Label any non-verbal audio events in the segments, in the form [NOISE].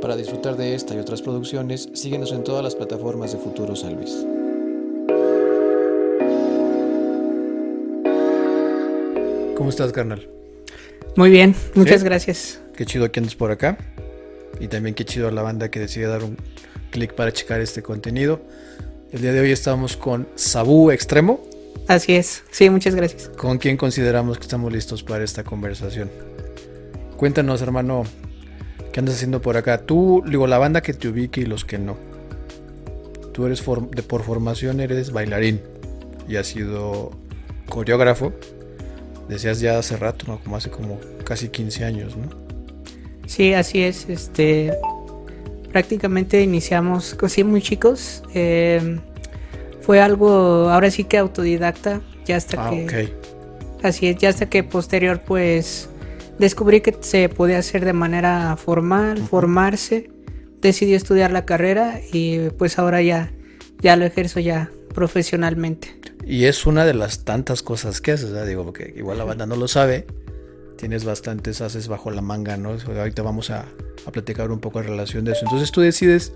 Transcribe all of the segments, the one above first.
Para disfrutar de esta y otras producciones, síguenos en todas las plataformas de Futuro San Luis. ¿Cómo estás, carnal? Muy bien, muchas gracias. Qué chido que andes por acá. Y también qué chido a la banda que decide dar un clic para checar este contenido. El día de hoy estamos con Sabu Extremo. Así es, sí, muchas gracias. ¿Con quién consideramos que estamos listos para esta conversación? Cuéntanos, hermano, ¿qué andas haciendo por acá? Tú, digo, la banda que te ubique y los que no. Tú eres de, por formación, eres bailarín y has sido coreógrafo. Decías ya hace rato, ¿no? Como hace como casi 15 años, ¿no? Sí, así es. Este, prácticamente iniciamos, sí, muy chicos. Eh, fue algo, ahora sí que autodidacta, ya hasta ah, que... Así es, ya hasta que posterior pues descubrí que se podía hacer de manera formal, formarse, decidí estudiar la carrera y pues ahora ya, ya lo ejerzo ya profesionalmente. Y es una de las tantas cosas que haces, digo, porque igual la banda no lo sabe, tienes bastantes haces bajo la manga, ¿no? Ahorita vamos a, a platicar un poco en relación de eso. Entonces tú decides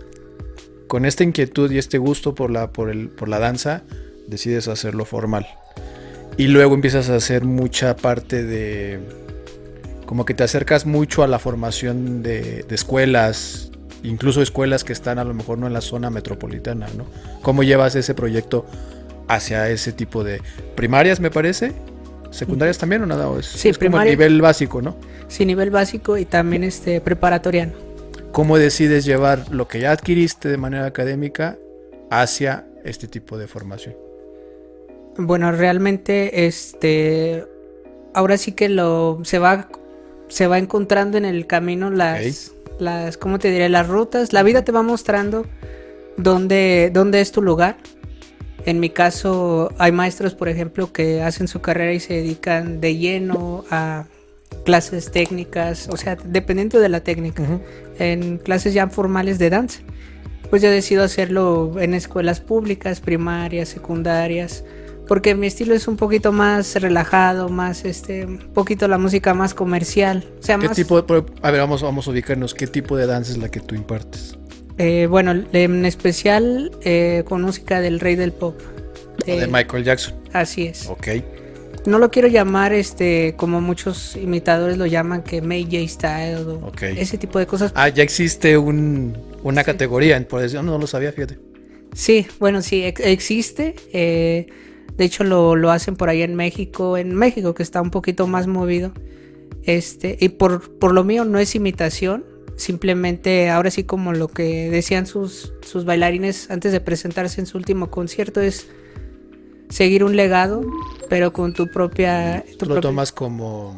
con esta inquietud y este gusto por la, por el, por la danza, decides hacerlo formal. Y luego empiezas a hacer mucha parte de... Como que te acercas mucho a la formación de, escuelas, incluso escuelas que están a lo mejor no en la zona metropolitana, ¿no? ¿Cómo llevas ese proyecto hacia ese tipo de primarias, me parece? ¿Secundarias también o nada? Es, sí, es como nivel básico, ¿no? Sí, nivel básico y también este preparatoriano. ¿Cómo decides llevar lo que ya adquiriste de manera académica hacia este tipo de formación? Bueno, realmente este ahora sí que lo se va se va encontrando en el camino las las ¿cómo te diré? las rutas, la vida te va mostrando dónde dónde es tu lugar. En mi caso hay maestros, por ejemplo, que hacen su carrera y se dedican de lleno a clases técnicas, o sea, dependiendo de la técnica, en clases ya formales de danza. Pues yo decido hacerlo en escuelas públicas, primarias, secundarias, porque mi estilo es un poquito más relajado, más este, un poquito la música más comercial. O sea, ¿Qué tipo a ver, vamos, vamos a ubicarnos, ¿qué tipo de danza es la que tú impartes? Eh, bueno, en especial eh, con música del rey del pop. de Michael Jackson. Así es. Ok no lo quiero llamar este como muchos imitadores lo llaman que May J Style o ese tipo de cosas. Ah, ya existe un, una categoría, por eso no lo sabía, fíjate. Sí, bueno, sí, existe. Eh, de hecho, lo, lo, hacen por ahí en México, en México, que está un poquito más movido. Este, y por, por lo mío no es imitación, simplemente ahora sí como lo que decían sus, sus bailarines antes de presentarse en su último concierto es seguir un legado, pero con tu propia... Tu lo tomas como,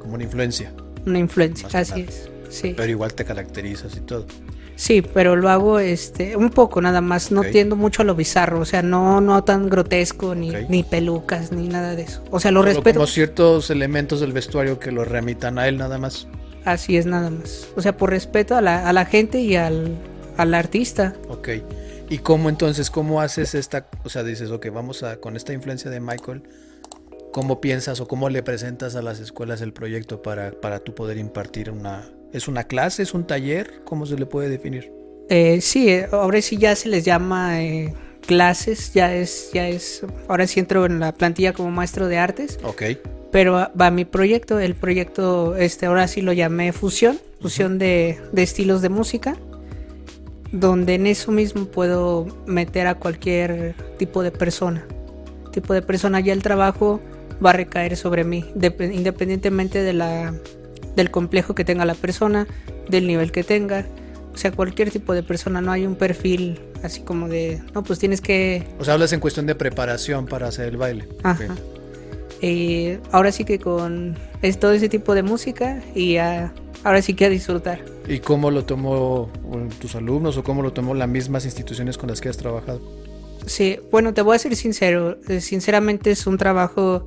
como una influencia. Una influencia, así es. Sí. Pero igual te caracterizas y todo. Sí, pero lo hago este un poco nada más, no tiendo mucho a lo bizarro, o sea, no no tan grotesco ni, ni pelucas ni nada de eso. O sea, lo respeto. Como ciertos elementos del vestuario que lo remitan a él nada más. Así es nada más. O sea, por respeto a la, a la gente y al, al artista. Ok. ¿Y cómo entonces, cómo haces esta, o sea, dices, ok, vamos a, con esta influencia de Michael, ¿cómo piensas o cómo le presentas a las escuelas el proyecto para, para tú poder impartir una, ¿es una clase, es un taller? ¿Cómo se le puede definir? Eh, sí, eh, ahora sí ya se les llama eh, clases, ya es, ya es, ahora sí entro en la plantilla como maestro de artes. Ok. Pero va mi proyecto, el proyecto, este, ahora sí lo llamé fusión, fusión de, de estilos de música donde en eso mismo puedo meter a cualquier tipo de persona. Tipo de persona, ya el trabajo va a recaer sobre mí, independientemente de la, del complejo que tenga la persona, del nivel que tenga. O sea, cualquier tipo de persona, no hay un perfil así como de, no, pues tienes que... O sea, hablas en cuestión de preparación para hacer el baile. Ajá. Y ahora sí que con es todo ese tipo de música y ahora sí que a disfrutar. ¿Y cómo lo tomó tus alumnos o cómo lo tomó las mismas instituciones con las que has trabajado? Sí, bueno, te voy a ser sincero. Eh, sinceramente es un trabajo,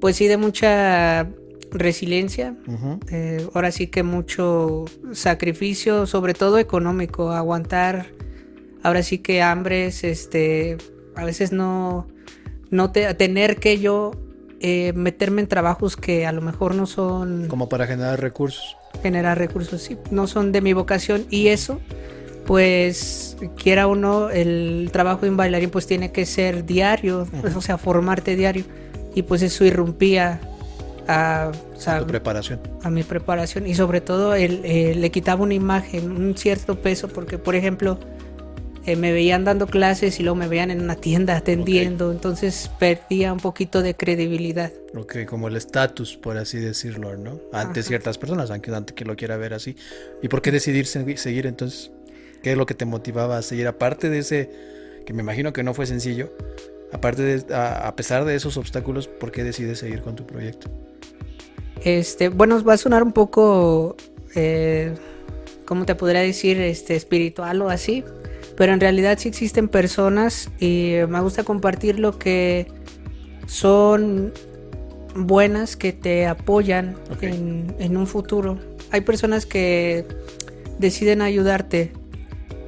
pues sí, de mucha resiliencia. Eh, ahora sí que mucho sacrificio, sobre todo económico, aguantar. Ahora sí que hambres, este, a veces no, no te, tener que yo eh, meterme en trabajos que a lo mejor no son... Como para generar recursos. Generar recursos, sí, no son de mi vocación y eso, pues quiera uno, el trabajo de un bailarín pues tiene que ser diario, o sea, formarte diario y pues eso irrumpía a, a tu preparación. A mi preparación y sobre todo el, le quitaba una imagen, un cierto peso, porque por ejemplo eh, me veían dando clases y luego me veían en una tienda atendiendo, entonces perdía un poquito de credibilidad. Ok, como el estatus, por así decirlo, ¿no? Ante ciertas personas, aunque antes que lo quiera ver así. ¿Y por qué decidir seguir entonces? ¿Qué es lo que te motivaba a seguir aparte de ese, que me imagino que no fue sencillo? Aparte de, a, pesar de esos obstáculos, ¿por qué decides seguir con tu proyecto? Este, bueno, va a sonar un poco, eh, ¿cómo te podría decir? Este, espiritual o así. Pero en realidad sí existen personas y me gusta compartir lo que son buenas que te apoyan en, en un futuro. Hay personas que deciden ayudarte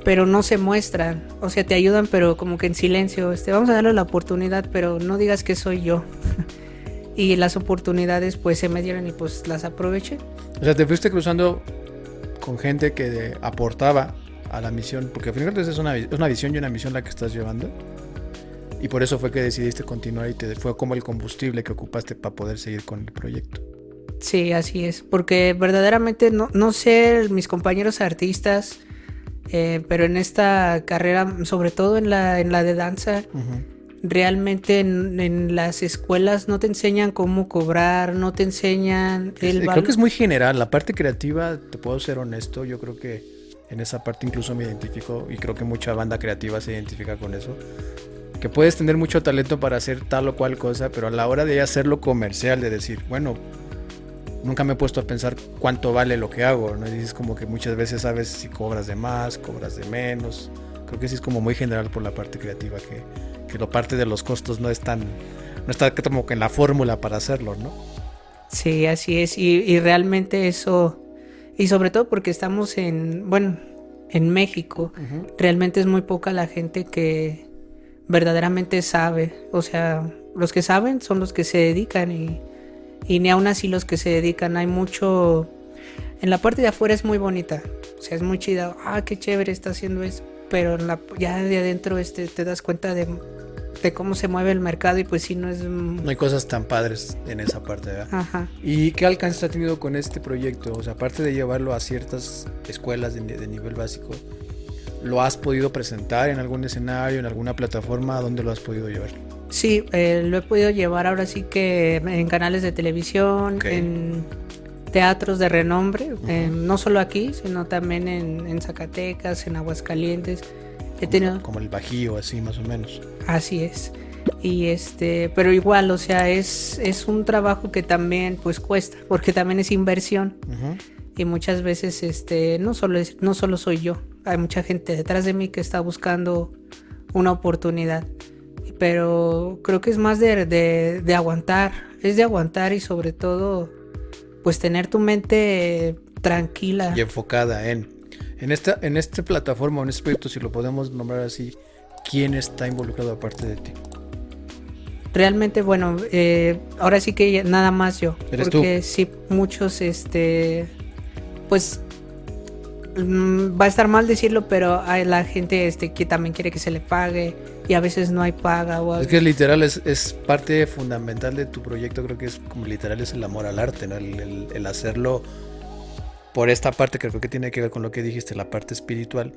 pero no se muestran. O sea, te ayudan, pero como que en silencio. Este, vamos a darle la oportunidad, pero no digas que soy yo. [LAUGHS] y las oportunidades pues se me dieron y pues las aproveché. O sea, te fuiste cruzando con gente que aportaba a la misión, porque al final es una, es una visión y una misión la que estás llevando. Y por eso fue que decidiste continuar y te fue como el combustible que ocupaste para poder seguir con el proyecto. Sí, así es, porque verdaderamente no, no sé, mis compañeros artistas, eh, pero en esta carrera, sobre todo en la, en la de danza, realmente en, las escuelas no te enseñan cómo cobrar, no te enseñan el Creo que es muy general, la parte creativa, te puedo ser honesto, yo creo que en esa parte incluso me identifico y creo que mucha banda creativa se identifica con eso. Que puedes tener mucho talento para hacer tal o cual cosa, pero a la hora de hacerlo comercial, de decir, bueno, nunca me he puesto a pensar cuánto vale lo que hago, ¿no? Y dices como que muchas veces sabes si cobras de más, cobras de menos. Creo que sí es como muy general por la parte creativa, que, que la parte de los costos no es tan, no está como que en la fórmula para hacerlo, ¿no? Sí, así es. Y, realmente eso, y sobre todo porque estamos en, bueno, en México, realmente es muy poca la gente que verdaderamente sabe. O sea, los que saben son los que se dedican y y ni aún así los que se dedican, hay mucho... En la parte de afuera es muy bonita, o sea, es muy chida, ah, qué chévere está haciendo eso, pero la, ya de adentro este, te das cuenta de, de cómo se mueve el mercado y pues sí, no es... No hay cosas tan padres en esa parte, ¿verdad? Ajá. ¿Y qué alcance ha tenido con este proyecto? O sea, aparte de llevarlo a ciertas escuelas de, de nivel básico, ¿lo has podido presentar en algún escenario, en alguna plataforma? ¿A dónde lo has podido llevar? Sí, eh, lo he podido llevar ahora sí que en canales de televisión, en teatros de renombre, eh, no solo aquí, sino también en, Zacatecas, en Aguascalientes. He tenido... Como el Bajío, así más o menos. Así es. Y este, pero igual, o sea, es, es un trabajo que también pues cuesta, porque también es inversión. Y muchas veces este, no solo es, no solo soy yo, hay mucha gente detrás de mí que está buscando una oportunidad pero creo que es más de, de, aguantar, es de aguantar y sobre todo pues tener tu mente tranquila. Y enfocada en, en esta, en esta plataforma, en este proyecto, si lo podemos nombrar así, ¿quién está involucrado aparte de ti? Realmente, bueno, eh, ahora sí que nada más yo. porque sí, muchos, este, pues mm, va a estar mal decirlo, pero hay la gente este, que también quiere que se le pague y a veces no hay paga. O es que literal es, es, parte fundamental de tu proyecto, creo que es como literal es el amor al arte, ¿no? el, el, hacerlo por esta parte que creo que tiene que ver con lo que dijiste, la parte espiritual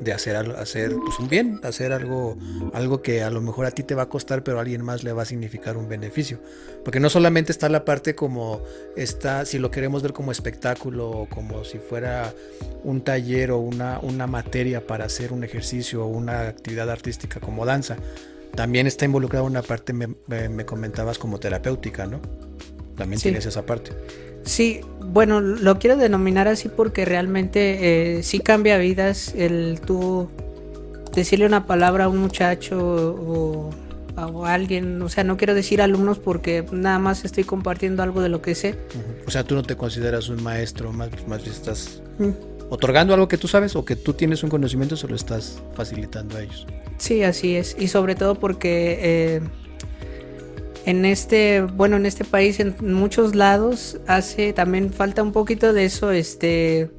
de hacer hacer pues, un bien, hacer algo, algo que a lo mejor a ti te va a costar, pero a alguien más le va a significar un beneficio. Porque no solamente está la parte como está, si lo queremos ver como espectáculo o como si fuera un taller o una, una materia para hacer un ejercicio o una actividad artística como danza, también está involucrada una parte, me, comentabas, como terapéutica, ¿no? También tienes esa parte. Sí, bueno, lo quiero denominar así porque realmente eh, sí cambia vidas el tú decirle una palabra a un muchacho o, a alguien, o sea, no quiero decir alumnos porque nada más estoy compartiendo algo de lo que sé. O sea, tú no te consideras un maestro, más, más bien estás mm. otorgando algo que tú sabes o que tú tienes un conocimiento, se lo estás facilitando a ellos. Sí, así es, y sobre todo porque... Eh, en este, bueno, en este país, en muchos lados, hace también falta un poquito de eso, este,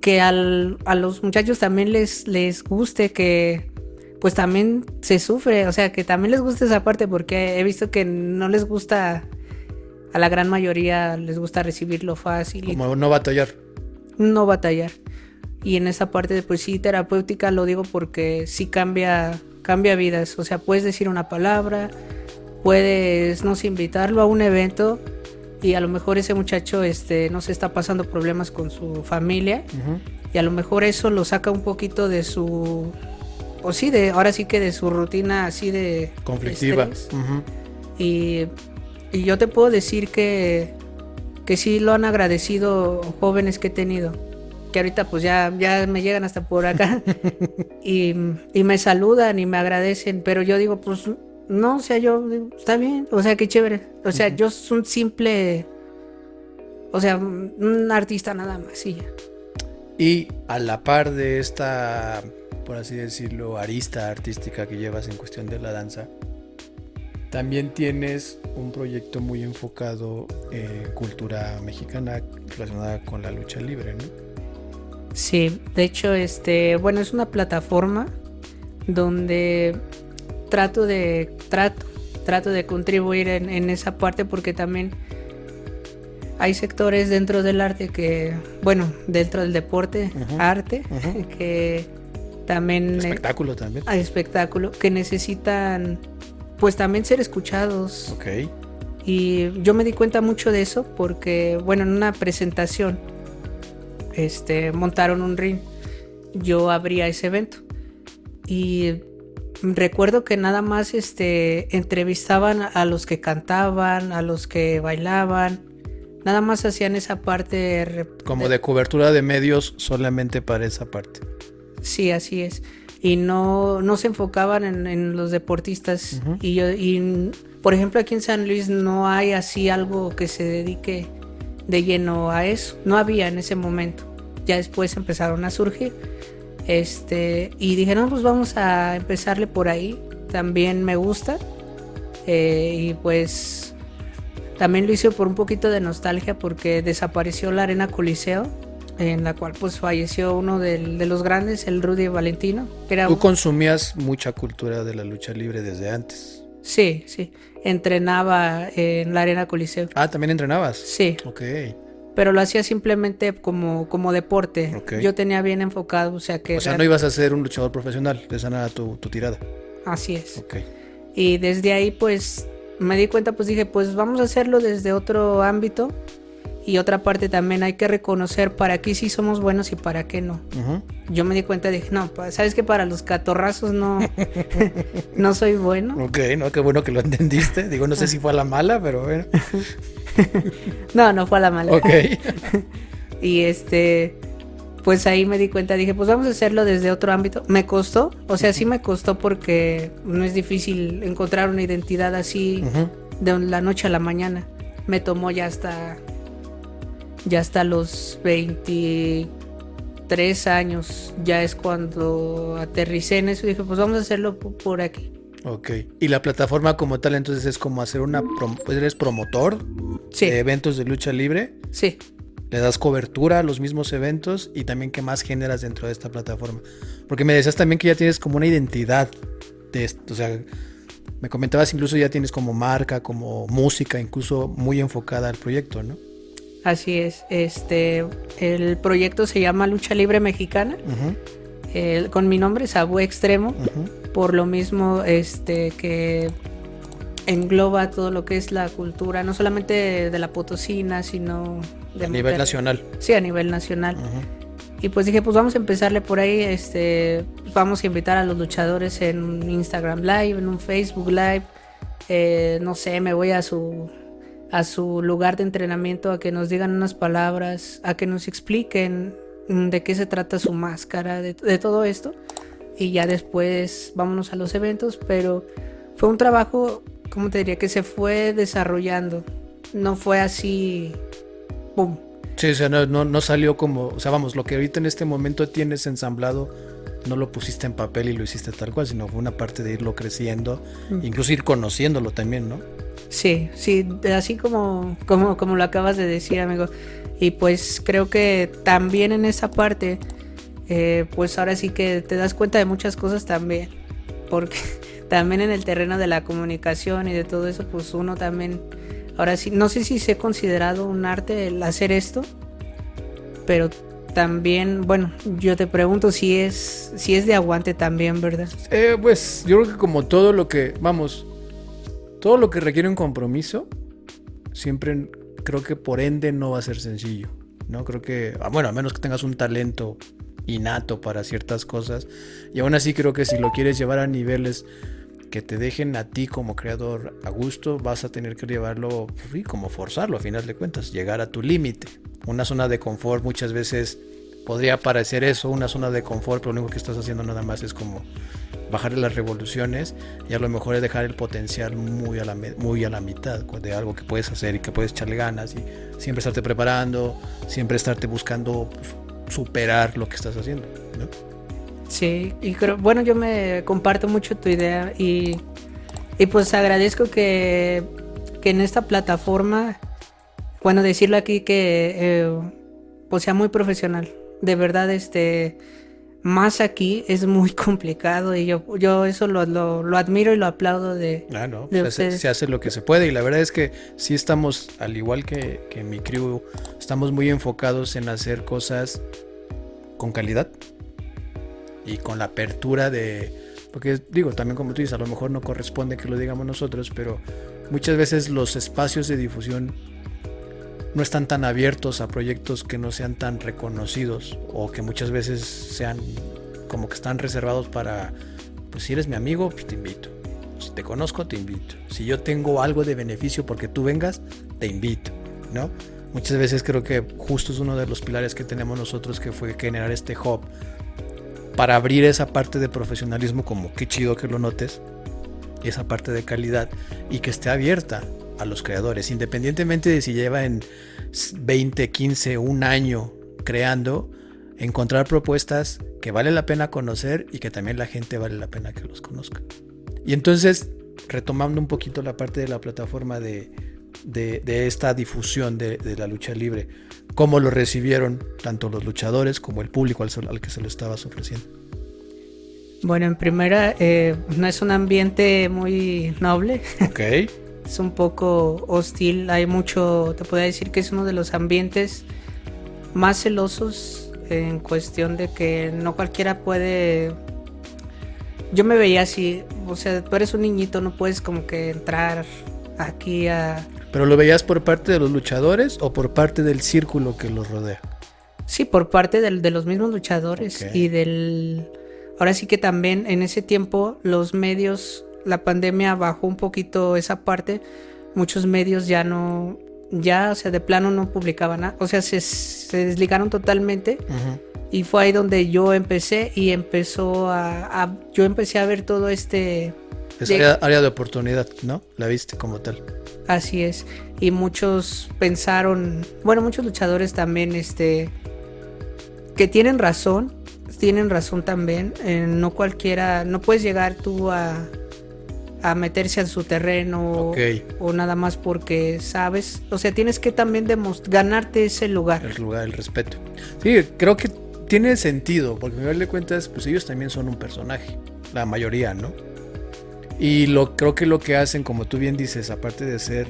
que al, a los muchachos también les, les guste que, pues también se sufre, o sea, que también les guste esa parte, porque he visto que no les gusta, a la gran mayoría les gusta recibirlo fácil. Como no batallar. No batallar. Y en esa parte, pues sí, terapéutica lo digo porque sí cambia, cambia vidas, o sea, puedes decir una palabra, puedes, no sé, invitarlo a un evento y a lo mejor ese muchacho este, no se está pasando problemas con su familia y a lo mejor eso lo saca un poquito de su, o sí, de, ahora sí que de su rutina así de... Conflictiva. y, y, yo te puedo decir que, que sí lo han agradecido jóvenes que he tenido que ahorita pues ya, ya me llegan hasta por acá [LAUGHS] y, y, me saludan y me agradecen, pero yo digo, pues no, o sea, yo, está bien, o sea, qué chévere. O sea, yo soy un simple, o sea, un artista nada más y ya. Y a la par de esta, por así decirlo, arista artística que llevas en cuestión de la danza, también tienes un proyecto muy enfocado en cultura mexicana relacionada con la lucha libre, ¿no? Sí, de hecho, este, bueno, es una plataforma donde trato de trato trato de contribuir en, esa parte porque también hay sectores dentro del arte que bueno dentro del deporte arte que también espectáculo también. hay espectáculo que necesitan pues también ser escuchados. Ok. y yo me di cuenta mucho de eso porque bueno en una presentación este montaron un ring. Yo abría ese evento y recuerdo que nada más este entrevistaban a los que cantaban, a los que bailaban, nada más hacían esa parte como de cobertura de medios solamente para esa parte. Sí, así es. Y no, no se enfocaban en, los deportistas. Y yo, y por ejemplo, aquí en San Luis no hay así algo que se dedique de lleno a eso. No había en ese momento. Ya después empezaron a surgir. Este, y dije, no, pues vamos a empezarle por ahí. También me gusta. Eh, y pues también lo hice por un poquito de nostalgia porque desapareció la Arena Coliseo, en la cual pues falleció uno de, los grandes, el Rudy Valentino. Tú consumías mucha cultura de la lucha libre desde antes. Sí, sí. Entrenaba en la Arena Coliseo. Ah, ¿también entrenabas? Sí. Ok pero lo hacía simplemente como, como deporte. Yo tenía bien enfocado, o sea que... O sea, no ibas a ser un luchador profesional, esa era tu, tu tirada. Así es. Y desde ahí pues me di cuenta, pues dije, pues vamos a hacerlo desde otro ámbito. Y otra parte también hay que reconocer para qué sí somos buenos y para qué no. Yo me di cuenta dije, no, sabes que para los catorrazos no, [LAUGHS] no soy bueno. Ok, no, qué bueno que lo entendiste. Digo, no sé si fue a la mala, pero bueno. [LAUGHS] no, no fue a la mala. Ok. [LAUGHS] y este, pues ahí me di cuenta, dije, pues vamos a hacerlo desde otro ámbito. Me costó, o sea, sí me costó porque no es difícil encontrar una identidad así de la noche a la mañana. Me tomó ya hasta, ya hasta los 23 años, ya es cuando aterricé en eso y dije, pues vamos a hacerlo por aquí. Ok. ¿Y la plataforma como tal entonces es como hacer una... ¿Eres promotor de eventos de lucha libre? Sí. ¿Le das cobertura a los mismos eventos y también qué más generas dentro de esta plataforma? Porque me decías también que ya tienes como una identidad de esto, o sea, me comentabas incluso ya tienes como marca, como música, incluso muy enfocada al proyecto, ¿no? Así es. Este, el proyecto se llama Lucha Libre Mexicana. con mi nombre, Sabu Extremo por lo mismo este que engloba todo lo que es la cultura, no solamente de la potosina, sino de a nivel nacional. Sí, a nivel nacional. Y pues dije, pues vamos a empezarle por ahí, este, vamos a invitar a los luchadores en un Instagram Live, en un Facebook Live, eh, no sé, me voy a su a su lugar de entrenamiento a que nos digan unas palabras, a que nos expliquen de qué se trata su máscara, de todo esto y ya después vámonos a los eventos, pero fue un trabajo, como te diría, que se fue desarrollando, no fue así, ¡pum! Sí, o sea, no, no, salió como, o sea, vamos, lo que ahorita en este momento tienes ensamblado no lo pusiste en papel y lo hiciste tal cual, sino fue una parte de irlo creciendo, incluso ir conociéndolo también, ¿no? Sí, sí, así como, como, como lo acabas de decir, amigo. Y pues creo que también en esa parte, eh, pues ahora sí que te das cuenta de muchas cosas también. Porque [LAUGHS] también en el terreno de la comunicación y de todo eso, pues uno también, ahora sí, no sé si se ha considerado un arte el hacer esto, pero también, bueno, yo te pregunto si es, si es de aguante también, ¿verdad? Eh, pues yo creo que como todo lo que, vamos, todo lo que requiere un compromiso, siempre creo que por ende no va a ser sencillo. No creo que, ah, bueno, a menos que tengas un talento innato para ciertas cosas. Y aún así creo que si lo quieres llevar a niveles que te dejen a ti como creador a gusto, vas a tener que llevarlo, pues como forzarlo a final de cuentas, llegar a tu límite. Una zona de confort muchas veces podría parecer eso, una zona de confort, pero lo único que estás haciendo nada más es como bajarle las revoluciones y a lo mejor es dejar el potencial muy a la, muy a la mitad de algo que puedes hacer y que puedes echarle ganas y siempre estarte preparando, siempre estarte buscando pues, superar lo que estás haciendo. Sí, y creo, bueno, yo me comparto mucho tu idea y, y pues agradezco que, que en esta plataforma, bueno, decirlo aquí que eh, pues sea muy profesional. De verdad, este más aquí es muy [LAUGHS] complicado y yo, yo eso lo, lo, admiro y lo aplaudo de, ah, no, se, hace, lo que se puede y la verdad es que sí estamos, al igual que, que mi crew, estamos muy enfocados en hacer cosas con calidad y con la apertura de, porque digo, también como tú dices, a lo mejor no corresponde que lo digamos nosotros, pero muchas veces los espacios de difusión no están tan abiertos a proyectos que no sean tan reconocidos o que muchas veces sean como que están reservados para, pues si eres mi amigo, pues te invito. Si te conozco, te invito. Si yo tengo algo de beneficio porque tú vengas, te invito, ¿no? Muchas veces creo que justo es uno de los pilares que tenemos nosotros que fue generar este hub para abrir esa parte de profesionalismo como qué chido que lo notes, esa parte de calidad y que esté abierta a los creadores, independientemente de si lleva en 20, 15, un año creando, encontrar propuestas que vale la pena conocer y que también la gente vale la pena que los conozca. Y entonces, retomando un poquito la parte de la plataforma de, de, esta difusión de, la lucha libre, ¿cómo lo recibieron tanto los luchadores como el público al, al que se lo estabas ofreciendo? Bueno, en primera, eh, no es un ambiente muy noble. Ok. Es un poco hostil. Hay mucho, te puedo decir que es uno de los ambientes más celosos en cuestión de que no cualquiera puede. Yo me veía así, o sea, tú eres un niñito, no puedes como que entrar aquí a. ¿Pero lo veías por parte de los luchadores o por parte del círculo que los rodea? Sí, por parte de los mismos luchadores y del. Ahora sí que también en ese tiempo los medios la pandemia bajó un poquito esa parte, muchos medios ya no, ya, o sea, de plano no publicaban nada, o sea, se, desligaron totalmente. Y fue ahí donde yo empecé y empezó a, yo empecé a ver todo este... Esa área de oportunidad, ¿no? La viste como tal. Así es. Y muchos pensaron, bueno, muchos luchadores también, este, que tienen razón, tienen razón también. Eh, no cualquiera, no puedes llegar tú a, a meterse en su terreno o nada más porque sabes. O sea, tienes que también ganarte ese lugar. El lugar, el respeto. Sí, creo que tiene sentido, porque me de cuentas, pues ellos también son un personaje, la mayoría, ¿no? Y lo, creo que lo que hacen, como tú bien dices, aparte de ser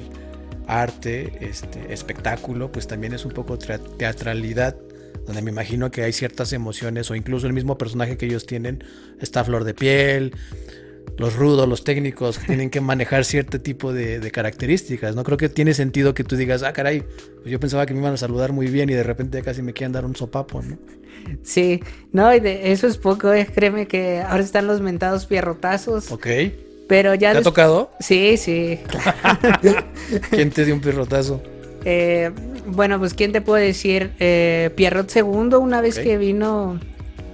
arte, este, espectáculo, pues también es un poco teatralidad, donde me imagino que hay ciertas emociones o incluso el mismo personaje que ellos tienen está a flor de piel, los rudos, los técnicos, tienen que manejar cierto tipo de, características, ¿no? Creo que tiene sentido que tú digas, ah, caray, pues yo pensaba que me iban a saludar muy bien y de repente casi me quieren dar un sopapo, ¿no? Sí, no, y de eso es poco, eh. créeme que ahora están los mentados pierrotazos. Ok. Pero ya... ¿Te ha tocado? Sí, sí, [LAUGHS] ¿Quién te dio un pierrotazo? Eh, bueno, pues ¿quién te puede decir? Eh, Pierrot segundo, una vez que vino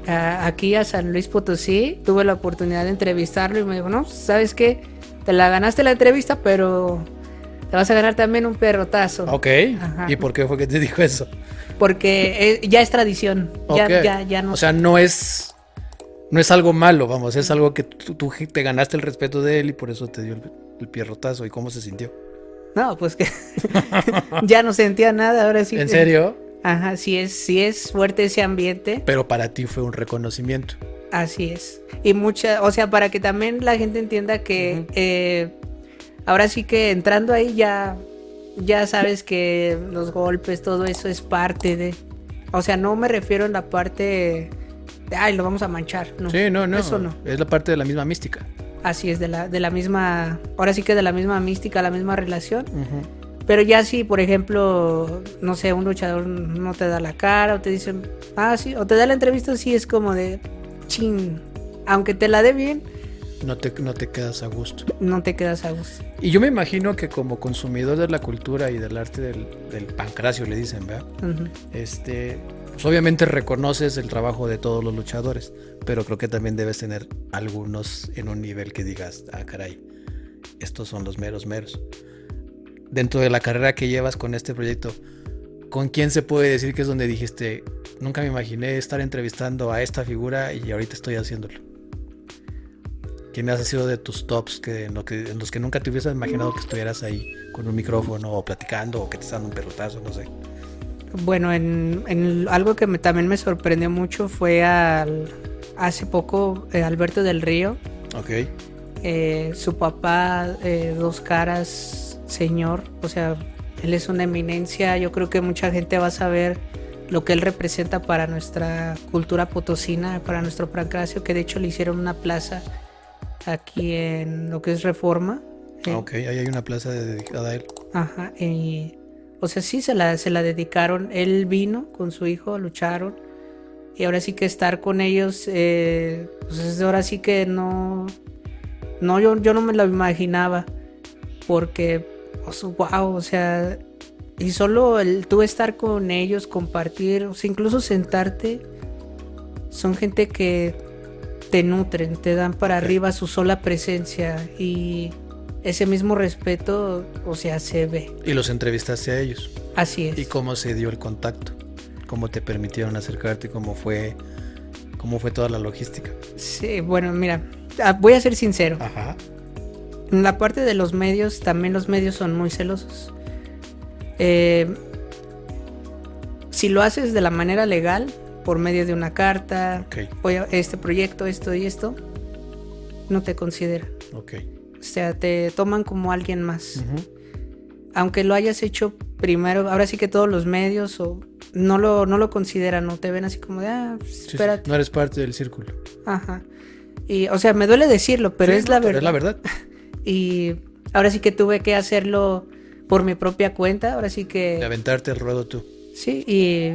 aquí a San Luis Potosí, tuve la oportunidad de entrevistarlo y me dijo, no, ¿sabes qué? Te la ganaste la entrevista, pero te vas a ganar también un perrotazo. Ok. ¿Y por qué fue que te dijo eso? Porque ya es tradición. Ya, ya, ya no. O sea, no es no es algo malo, vamos, es algo que tú, te ganaste el respeto de él y por eso te dio el, pierrotazo. ¿Y cómo se sintió? No, pues que [LAUGHS] ya no sentía nada, ahora sí. ¿En serio? Ajá, sí es, sí es fuerte ese ambiente. Pero para ti fue un reconocimiento. Así es. Y mucha, o sea, para que también la gente entienda que eh, ahora sí que entrando ahí ya, ya sabes que los golpes, todo eso es parte de... O sea, no me refiero a la parte de, ay, lo vamos a manchar. No, sí, no, no. Eso no. Es la parte de la misma mística. Así es, de la, de la misma, ahora sí que de la misma mística, la misma relación. Pero ya si, por ejemplo, no sé, un luchador no te da la cara o te dicen, ah, sí, o te da la entrevista, sí es como de, chin, aunque te la dé bien. No te, no te quedas a gusto. No te quedas a gusto. Y yo me imagino que como consumidor de la cultura y del arte del, del pancracio, le dicen, ¿verdad? Este, pues obviamente reconoces el trabajo de todos los luchadores, pero creo que también debes tener algunos en un nivel que digas, ah, caray, estos son los meros meros. Dentro de la carrera que llevas con este proyecto, ¿con quién se puede decir que es donde dijiste, nunca me imaginé estar entrevistando a esta figura y ahorita estoy haciéndolo? ¿Quién ha sido de tus tops que en, los que nunca te hubieras imaginado que estuvieras ahí con un micrófono o platicando o que te están un perrotazo, no sé? Bueno, en, algo que también me sorprendió mucho fue al, hace poco eh, Alberto del Río. Ok. Eh, su papá, eh, dos caras, señor, o sea, él es una eminencia, yo creo que mucha gente va a saber lo que él representa para nuestra cultura potosina, para nuestro Pancracio, que de hecho le hicieron una plaza aquí en lo que es Reforma. Ah, ok, ahí hay una plaza dedicada a él. Ajá, y, o sea, sí, se la, se la dedicaron. Él vino con su hijo, lucharon. Y ahora sí que estar con ellos, eh, pues ahora sí que no, no yo, yo no me lo imaginaba. Porque wow, o sea, y solo el tú estar con ellos, compartir, o sea, incluso sentarte, son gente que te nutren, te dan para arriba su sola presencia y ese mismo respeto, o sea, se ve. Y los entrevistaste a ellos. Así es. ¿Y cómo se dio el contacto? ¿Cómo te permitieron acercarte? ¿Cómo fue, cómo fue toda la logística? Sí, bueno, mira, ah, voy a ser sincero. Ajá. En la parte de los medios, también los medios son muy celosos. Eh, si lo haces de la manera legal, por medio de una carta, voy a este proyecto, esto y esto, no te consideran. Okay. O sea, te toman como alguien más. Aunque lo hayas hecho primero, ahora sí que todos los medios o no lo, no lo consideran, no te ven así como de, ah, pues, espérate. no eres parte del círculo. Ajá. Y, o sea, me duele decirlo, pero es la verdad. Es la verdad. [LAUGHS] Y ahora sí que tuve que hacerlo por mi propia cuenta, ahora sí que... De aventarte el ruedo tú. Sí, y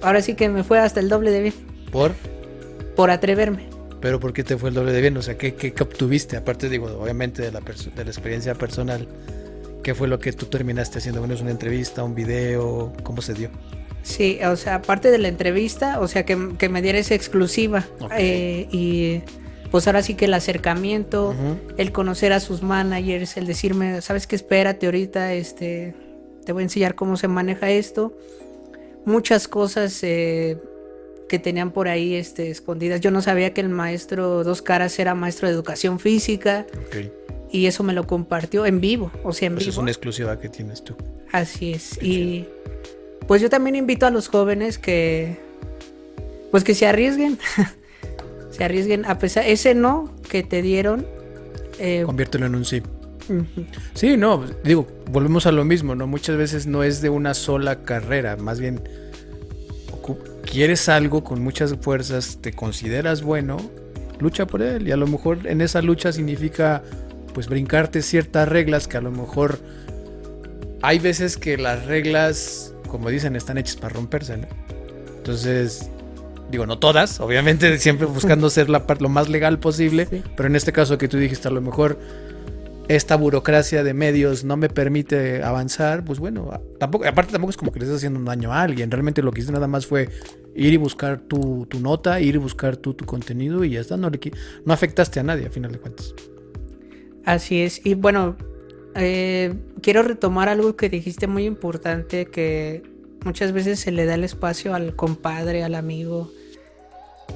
ahora sí que me fue hasta el doble de bien. ¿Por? Por atreverme. ¿Pero por qué te fue el doble de bien? O sea, ¿qué, qué obtuviste? Aparte, digo, obviamente de la, de la experiencia personal, ¿qué fue lo que tú terminaste haciendo? Bueno, ¿es una entrevista, un video? ¿Cómo se dio? Sí, o sea, aparte de la entrevista, o sea, que, me diera esa exclusiva. Eh, y pues ahora sí que el acercamiento, el conocer a sus managers, el decirme, sabes qué, espérate ahorita, este, te voy a enseñar cómo se maneja esto. Muchas cosas eh, que tenían por ahí este, escondidas. Yo no sabía que el maestro Dos Caras era maestro de educación física. Y eso me lo compartió en vivo, o sea, en pues Es una exclusiva que tienes tú. Así es. y pues yo también invito a los jóvenes que, pues que se arriesguen. [LAUGHS] se arriesguen a pesar ese no que te dieron. Eh, Conviértelo en un sí. Sí, no, digo, volvemos a lo mismo, ¿no? Muchas veces no es de una sola carrera, más bien quieres algo con muchas fuerzas, te consideras bueno, lucha por él. Y a lo mejor en esa lucha significa pues brincarte ciertas reglas que a lo mejor hay veces que las reglas, como dicen, están hechas para romperse, ¿no? Entonces, digo, no todas, obviamente [LAUGHS] siempre buscando ser la lo más legal posible, pero en este caso que tú dijiste, a lo mejor esta burocracia de medios no me permite avanzar, pues bueno, tampoco, aparte tampoco es como que le estés haciendo un daño a alguien, realmente lo que hice nada más fue ir y buscar tu, nota, ir y buscar tu, tu contenido y ya está, no, le, no afectaste a nadie a final de cuentas. Así es, y bueno, eh, quiero retomar algo que dijiste muy importante, que muchas veces se le da el espacio al compadre, al amigo,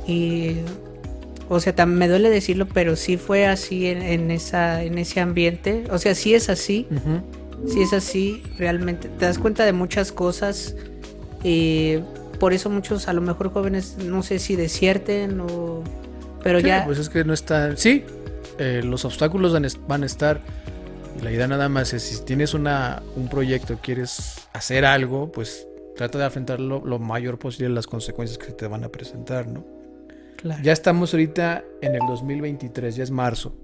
y o sea, me duele decirlo, pero sí fue así en, esa, en ese ambiente. O sea, sí es así. Sí es así, realmente. Te das cuenta de muchas cosas. Y por eso muchos, a lo mejor jóvenes, no sé si desierten o... Pero ya... Pues es que no está... Sí, eh, los obstáculos van a estar. Y la idea nada más es, si tienes una, un proyecto, quieres hacer algo, pues trata de afrontarlo lo mayor posible las consecuencias que te van a presentar, ¿no? Ya estamos ahorita en el 2023, ya es marzo.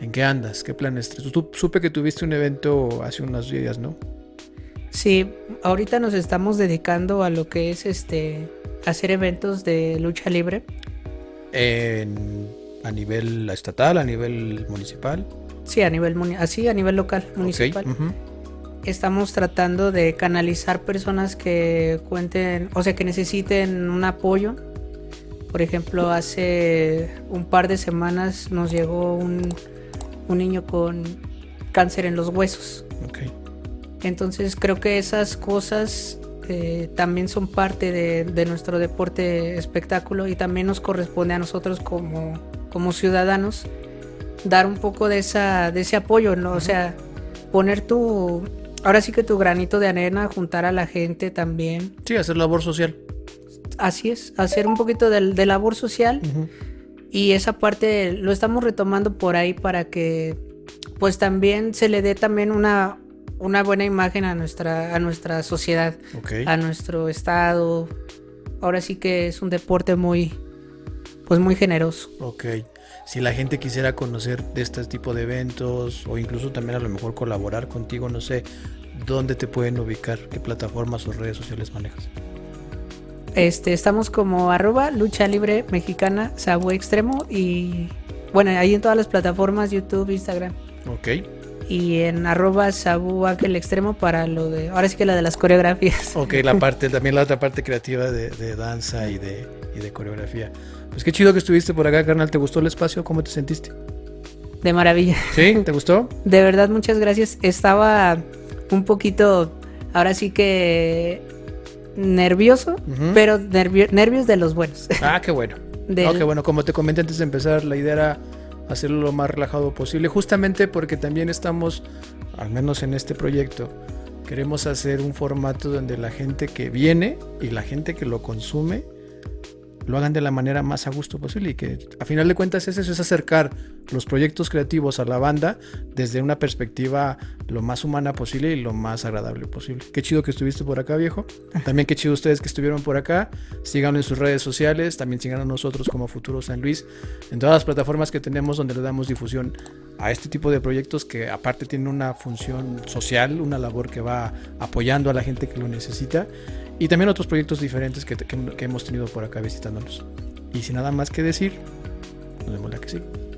¿En qué andas? ¿Qué planes? Tú, supe que tuviste un evento hace unos días, ¿no? Sí, ahorita nos estamos dedicando a lo que es este hacer eventos de lucha libre. a nivel estatal, a nivel municipal. Sí, a nivel así a nivel local, municipal. Estamos tratando de canalizar personas que cuenten, o sea, que necesiten un apoyo por ejemplo, hace un par de semanas nos llegó un, niño con cáncer en los huesos. Entonces creo que esas cosas eh, también son parte de, nuestro deporte espectáculo y también nos corresponde a nosotros como, como ciudadanos dar un poco de, esa, de ese apoyo, ¿no? O sea, poner tu, ahora sí que tu granito de arena, juntar a la gente también. Sí, hacer labor social así es, hacer un poquito de, labor social y esa parte lo estamos retomando por ahí para que pues también se le dé también una, una buena imagen a nuestra, a nuestra sociedad, a nuestro estado. Ahora sí que es un deporte muy, pues muy generoso. Ok. Si la gente quisiera conocer de este tipo de eventos o incluso también a lo mejor colaborar contigo, no sé, ¿dónde te pueden ubicar? ¿Qué plataformas o redes sociales manejas? Este, estamos como arroba lucha libre mexicana Sabu Extremo y bueno, ahí en todas las plataformas, YouTube, Instagram. Ok. Y en arroba Sabu Ángel Extremo para lo de, ahora sí que la de las coreografías. Ok, la [LAUGHS] parte, también la otra parte creativa de, danza y de, y de coreografía. Pues qué chido que estuviste por acá, carnal. ¿Te gustó el espacio? ¿Cómo te sentiste? De maravilla. ¿Sí? [LAUGHS] ¿Te gustó? de verdad, muchas gracias. Estaba un poquito, ahora sí que nervioso, pero nervios de los buenos. Ah, qué bueno. [LAUGHS] qué bueno. Como te comenté antes de empezar, la idea era hacerlo lo más relajado posible, justamente porque también estamos, al menos en este proyecto, queremos hacer un formato donde la gente que viene y la gente que lo consume lo hagan de la manera más a gusto posible y que a final de cuentas es eso, es acercar los proyectos creativos a la banda desde una perspectiva lo más humana posible y lo más agradable posible. Qué chido que estuviste por acá, viejo. [LAUGHS] También qué chido ustedes que estuvieron por acá. Síganos en sus redes sociales, también sigan a nosotros como Futuro San Luis en todas las plataformas que tenemos donde le damos difusión a este tipo de proyectos que aparte tienen una función social, una labor que va apoyando a la gente que lo necesita y también otros proyectos diferentes que, hemos tenido por acá visitándonos. Y sin nada más que decir, nos vemos la que sigue.